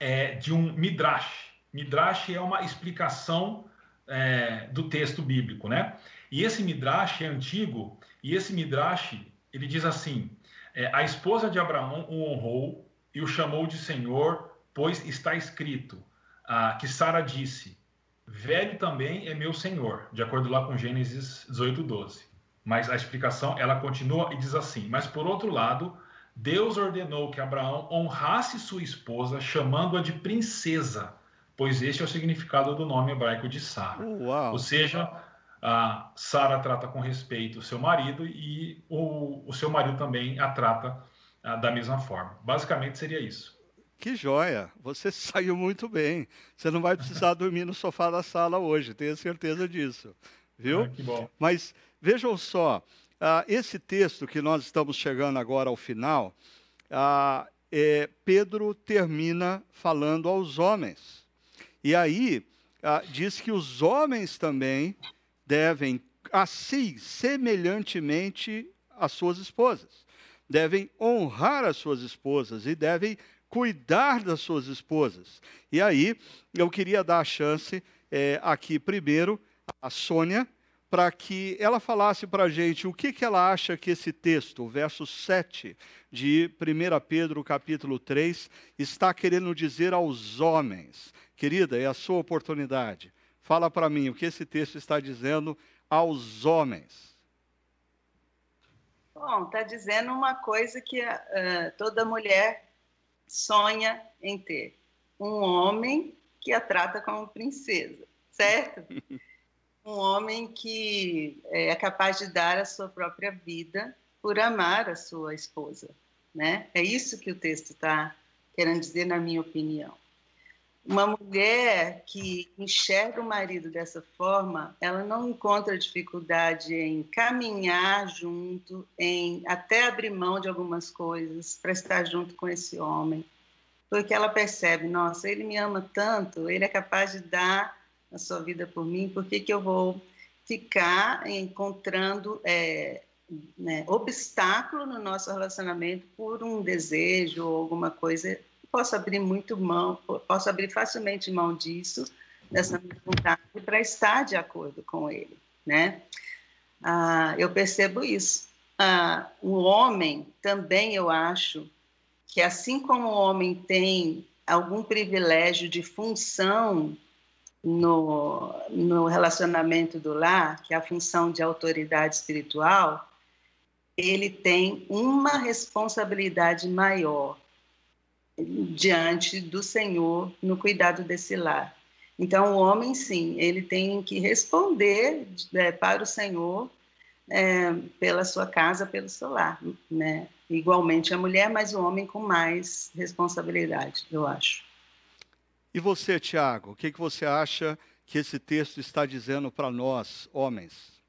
é, de um midrash. Midrash é uma explicação é, do texto bíblico, né? E esse midrash é antigo, e esse midrash ele diz assim: é, a esposa de Abraão o honrou e o chamou de Senhor, pois está escrito ah, que Sara disse: Velho também é meu Senhor, de acordo lá com Gênesis 18, 12. Mas a explicação ela continua e diz assim: Mas por outro lado, Deus ordenou que Abraão honrasse sua esposa, chamando-a de princesa, pois este é o significado do nome hebraico de Sara. Ou seja, a Sara trata com respeito o seu marido e o, o seu marido também a trata a, da mesma forma. Basicamente seria isso. Que joia! Você saiu muito bem. Você não vai precisar dormir no sofá da sala hoje, tenho certeza disso. Viu? Ah, que bom. Mas vejam só, uh, esse texto que nós estamos chegando agora ao final, uh, é, Pedro termina falando aos homens. E aí uh, diz que os homens também devem, assim, semelhantemente às suas esposas, devem honrar as suas esposas e devem cuidar das suas esposas. E aí eu queria dar a chance é, aqui primeiro à Sônia, para que ela falasse para a gente o que, que ela acha que esse texto, o verso 7 de 1 Pedro capítulo 3, está querendo dizer aos homens. Querida, é a sua oportunidade. Fala para mim o que esse texto está dizendo aos homens. Bom, está dizendo uma coisa que uh, toda mulher sonha em ter: um homem que a trata como princesa, certo? um homem que é capaz de dar a sua própria vida por amar a sua esposa, né? É isso que o texto está querendo dizer, na minha opinião. Uma mulher que enxerga o marido dessa forma, ela não encontra dificuldade em caminhar junto, em até abrir mão de algumas coisas para estar junto com esse homem, porque ela percebe, nossa, ele me ama tanto, ele é capaz de dar a sua vida por mim, por que, que eu vou ficar encontrando é, né, obstáculo no nosso relacionamento por um desejo ou alguma coisa? Posso abrir muito mão, posso abrir facilmente mão disso, dessa minha vontade, para estar de acordo com ele, né? Ah, eu percebo isso. Ah, o homem também, eu acho, que assim como o homem tem algum privilégio de função no, no relacionamento do lar, que é a função de autoridade espiritual, ele tem uma responsabilidade maior diante do Senhor no cuidado desse lar. Então, o homem, sim, ele tem que responder é, para o Senhor é, pela sua casa, pelo seu lar, né? Igualmente a mulher, mas o homem com mais responsabilidade, eu acho. E você, Tiago, o que, que você acha que esse texto está dizendo para nós, homens?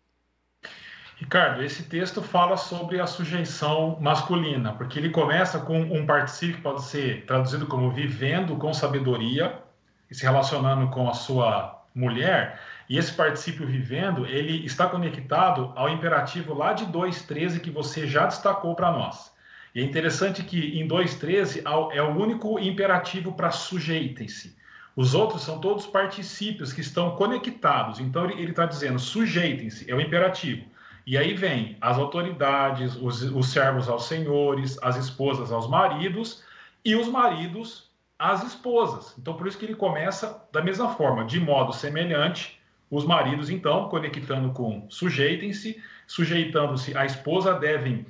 Ricardo, esse texto fala sobre a sujeição masculina, porque ele começa com um particípio que pode ser traduzido como vivendo com sabedoria, e se relacionando com a sua mulher, e esse particípio vivendo, ele está conectado ao imperativo lá de 2.13 que você já destacou para nós. E é interessante que em 2.13 é o único imperativo para sujeitem-se. Os outros são todos particípios que estão conectados. Então ele está dizendo sujeitem-se, é o imperativo. E aí vem as autoridades, os, os servos aos senhores, as esposas aos maridos e os maridos às esposas. Então por isso que ele começa da mesma forma, de modo semelhante. Os maridos, então, conectando com sujeitem-se, sujeitando-se à esposa, devem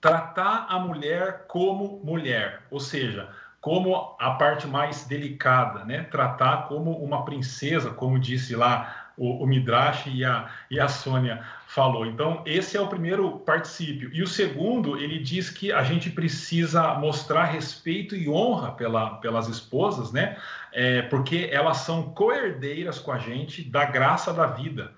tratar a mulher como mulher, ou seja, como a parte mais delicada, né? Tratar como uma princesa, como disse lá o, o Midrash e a, e a Sônia falou. Então, esse é o primeiro particípio. E o segundo, ele diz que a gente precisa mostrar respeito e honra pela, pelas esposas, né? É, porque elas são coerdeiras com a gente da graça da vida.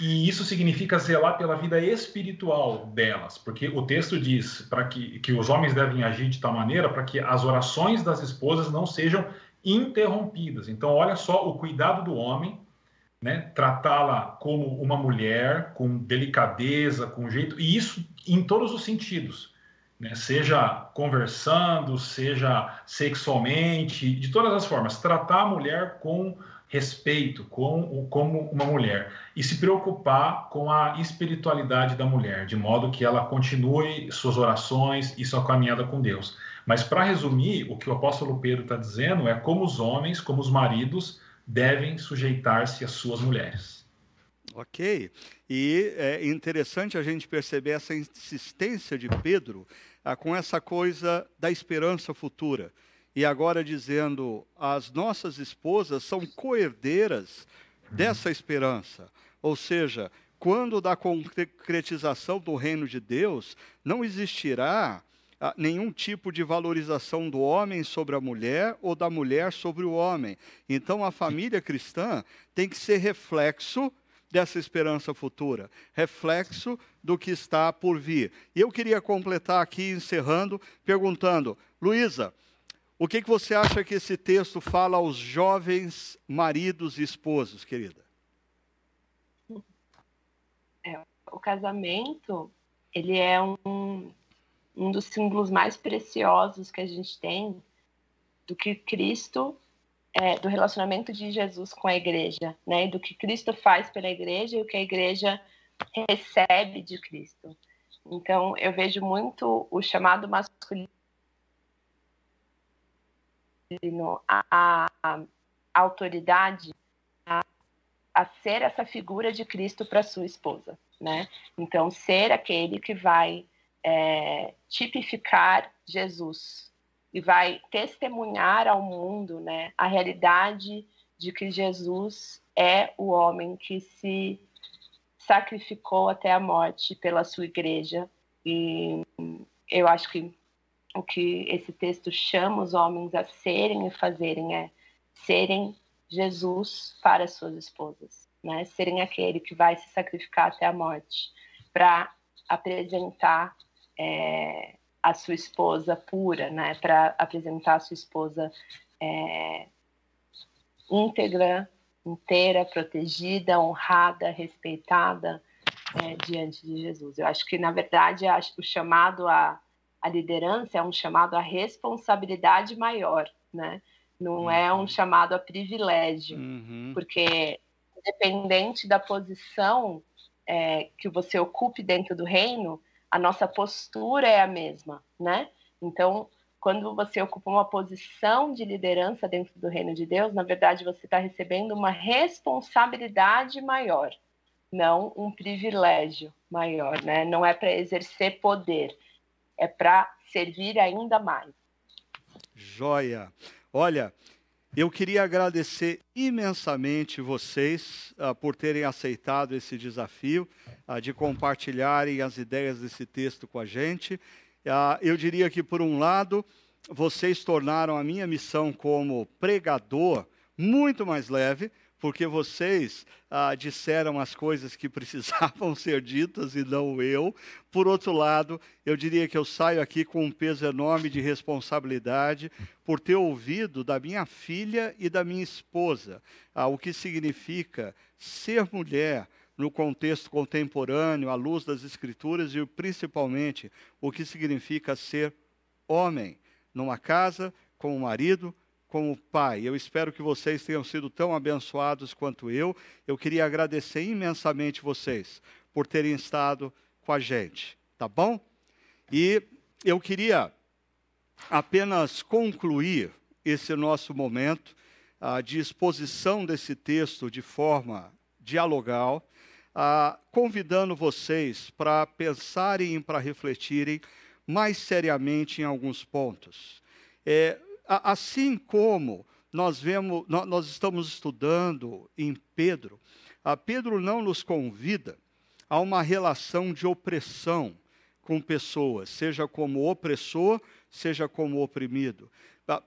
E isso significa zelar pela vida espiritual delas, porque o texto diz para que, que os homens devem agir de tal maneira para que as orações das esposas não sejam interrompidas. Então, olha só o cuidado do homem, né? tratá-la como uma mulher, com delicadeza, com jeito, e isso em todos os sentidos. Né? Seja conversando, seja sexualmente, de todas as formas, tratar a mulher com respeito com, como uma mulher e se preocupar com a espiritualidade da mulher, de modo que ela continue suas orações e sua caminhada com Deus. Mas para resumir, o que o apóstolo Pedro está dizendo é como os homens, como os maridos, devem sujeitar-se às suas mulheres. Ok. E é interessante a gente perceber essa insistência de Pedro ah, com essa coisa da esperança futura e agora dizendo as nossas esposas são coerdeiras dessa esperança. Ou seja, quando da concretização do reino de Deus, não existirá ah, nenhum tipo de valorização do homem sobre a mulher ou da mulher sobre o homem. Então, a família cristã tem que ser reflexo dessa esperança futura, reflexo do que está por vir. E eu queria completar aqui, encerrando, perguntando, Luísa, o que, que você acha que esse texto fala aos jovens maridos e esposos, querida? É, o casamento, ele é um, um dos símbolos mais preciosos que a gente tem do que Cristo, é, do relacionamento de Jesus com a igreja, né? Do que Cristo faz pela igreja e o que a igreja recebe de Cristo. Então, eu vejo muito o chamado masculino a, a, a autoridade a, a ser essa figura de Cristo para sua esposa, né? Então, ser aquele que vai é, tipificar Jesus e vai testemunhar ao mundo né, a realidade de que Jesus é o homem que se sacrificou até a morte pela sua igreja. E eu acho que o que esse texto chama os homens a serem e fazerem é serem Jesus para suas esposas, né? Serem aquele que vai se sacrificar até a morte para apresentar é, a sua esposa pura, né? Para apresentar a sua esposa é, íntegra, inteira, protegida, honrada, respeitada é, diante de Jesus. Eu acho que, na verdade, o chamado à, à liderança é um chamado à responsabilidade maior, né? Não uhum. é um chamado a privilégio, uhum. porque independente da posição é, que você ocupe dentro do reino, a nossa postura é a mesma, né? Então, quando você ocupa uma posição de liderança dentro do reino de Deus, na verdade você está recebendo uma responsabilidade maior, não um privilégio maior, né? Não é para exercer poder, é para servir ainda mais. Joia. Olha, eu queria agradecer imensamente vocês uh, por terem aceitado esse desafio uh, de compartilharem as ideias desse texto com a gente. Uh, eu diria que, por um lado, vocês tornaram a minha missão como pregador muito mais leve, porque vocês ah, disseram as coisas que precisavam ser ditas e não eu. Por outro lado, eu diria que eu saio aqui com um peso enorme de responsabilidade por ter ouvido da minha filha e da minha esposa ah, o que significa ser mulher no contexto contemporâneo, à luz das Escrituras e principalmente o que significa ser homem numa casa com o marido como pai. Eu espero que vocês tenham sido tão abençoados quanto eu. Eu queria agradecer imensamente vocês por terem estado com a gente, tá bom? E eu queria apenas concluir esse nosso momento uh, de exposição desse texto de forma dialogal, uh, convidando vocês para pensarem e para refletirem mais seriamente em alguns pontos. É, assim como nós vemos, nós estamos estudando em Pedro, a Pedro não nos convida a uma relação de opressão com pessoas, seja como opressor, seja como oprimido.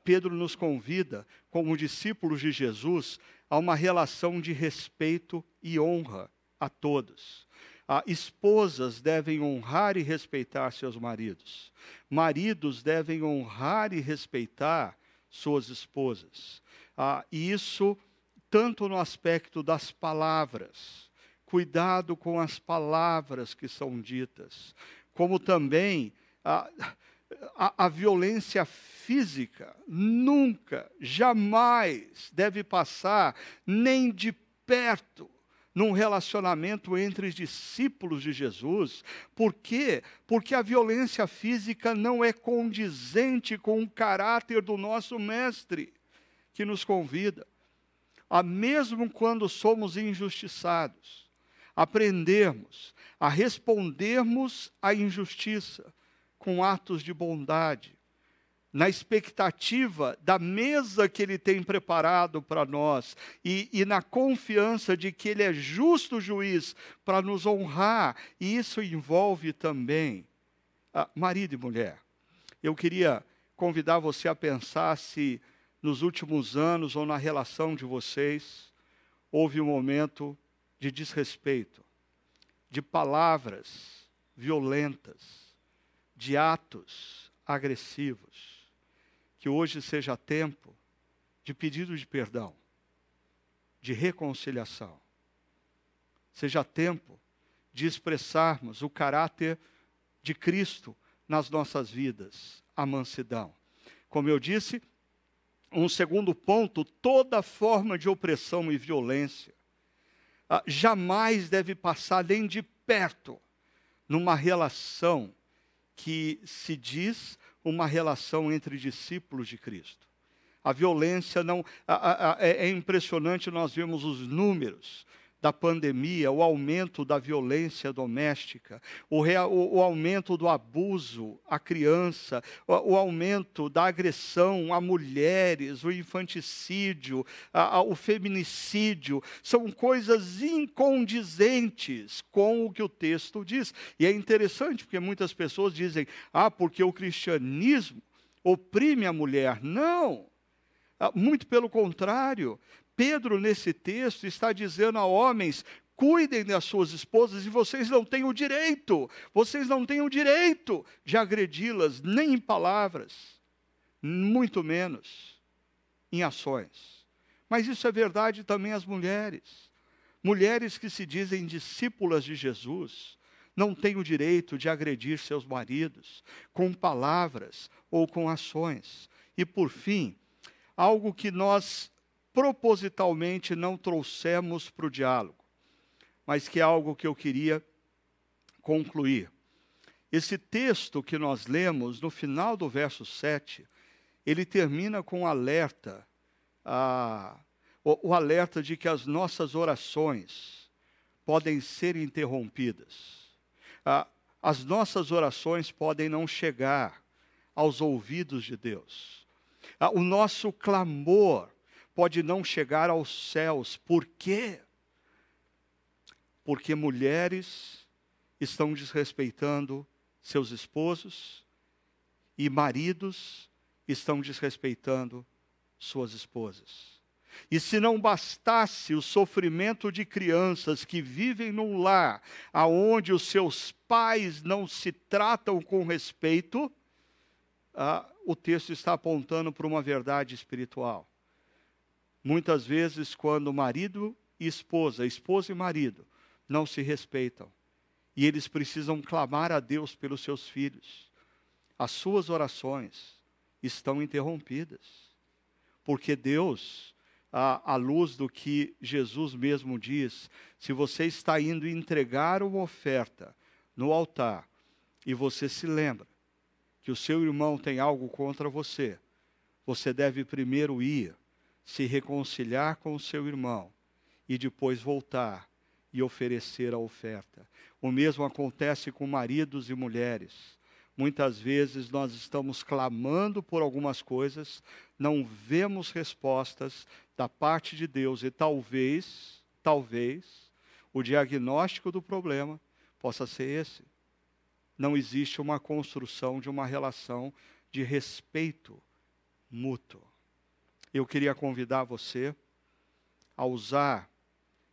Pedro nos convida, como discípulos de Jesus, a uma relação de respeito e honra a todos. Ah, esposas devem honrar e respeitar seus maridos. Maridos devem honrar e respeitar suas esposas. Ah, e isso tanto no aspecto das palavras, cuidado com as palavras que são ditas, como também a, a, a, violência física nunca, jamais deve passar nem de perto num relacionamento entre discípulos de Jesus. Por quê? Porque a violência física não é condizente com o caráter do nosso mestre, que nos convida a, mesmo quando somos injustiçados, aprendermos a respondermos à injustiça com atos de bondade, na expectativa da mesa que Ele tem preparado para nós e, e, na confiança de que Ele é justo juiz para nos honrar, e isso envolve também ah, marido e mulher. Eu queria convidar você a pensar se nos últimos anos ou na relação de vocês houve um momento de desrespeito, de palavras violentas, de atos agressivos. Que hoje seja tempo de pedido de perdão, de reconciliação. Seja tempo de expressarmos o caráter de Cristo nas nossas vidas, a mansidão. Como eu disse, um segundo ponto, toda forma de opressão e violência ah, jamais deve passar nem de perto numa relação que se diz uma relação entre discípulos de Cristo. A violência não. A, a, é, é impressionante, nós vemos os números da pandemia, o aumento da violência doméstica, o, o, o aumento do abuso à criança, o, o, aumento da agressão a mulheres, o infanticídio, a, a, o feminicídio, são coisas incondizentes com o que o texto diz. E é interessante porque muitas pessoas dizem: ah, porque o cristianismo oprime a mulher. Não! Ah, muito pelo contrário, Pedro, nesse texto, está dizendo a homens: cuidem das suas esposas e vocês não têm o direito, vocês não têm o direito de agredi-las, nem em palavras, muito menos em ações. Mas isso é verdade também às mulheres. Mulheres que se dizem discípulas de Jesus não têm o direito de agredir seus maridos com palavras ou com ações. E por fim, algo que nós propositalmente não trouxemos para o diálogo, mas que é algo que eu queria concluir. Esse texto que nós lemos, no final do verso 7, ele termina com um alerta, ah, o, o alerta de que as nossas orações podem ser interrompidas. Ah, as nossas orações podem não chegar aos ouvidos de Deus. O nosso clamor pode não chegar aos céus. Por quê? Porque mulheres estão desrespeitando seus esposos e maridos estão desrespeitando suas esposas. E se não bastasse o sofrimento de crianças que vivem num lar aonde os seus pais não se tratam com respeito, ah, o texto está apontando para uma verdade espiritual. Muitas vezes, quando marido e esposa, esposa e marido, não se respeitam, e eles precisam clamar a Deus pelos seus filhos, as suas orações estão interrompidas. Porque Deus, à, luz do que Jesus mesmo diz, se você está indo entregar uma oferta no altar e você se lembra que o seu irmão tem algo contra você, você deve primeiro ir se reconciliar com o seu irmão e depois voltar e oferecer a oferta. O mesmo acontece com maridos e mulheres. Muitas vezes nós estamos clamando por algumas coisas, não vemos respostas da parte de Deus e talvez, talvez, o diagnóstico do problema possa ser esse. Não existe uma construção de uma relação de respeito mútuo eu queria convidar você a usar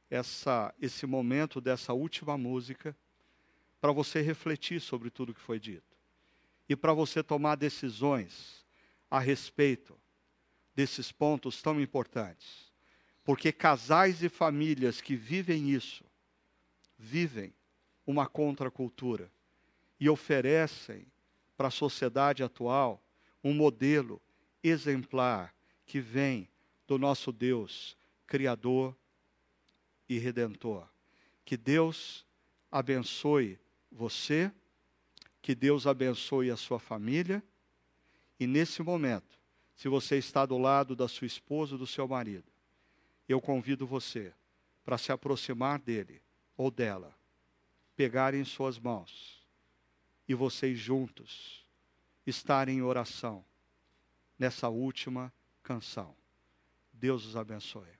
essa, esse momento dessa última música para você refletir sobre tudo que foi dito e para você tomar decisões a respeito desses pontos tão importantes. Porque casais e famílias que vivem isso, vivem uma contracultura e oferecem para a sociedade atual um modelo exemplar que vem do nosso Deus, Criador e Redentor. Que Deus abençoe você, que Deus abençoe a sua família, e nesse momento, se você está do lado da sua esposa ou do seu marido, eu convido você para se aproximar dele ou dela, pegarem suas mãos e vocês juntos estarem em oração nessa última canção. Deus os abençoe.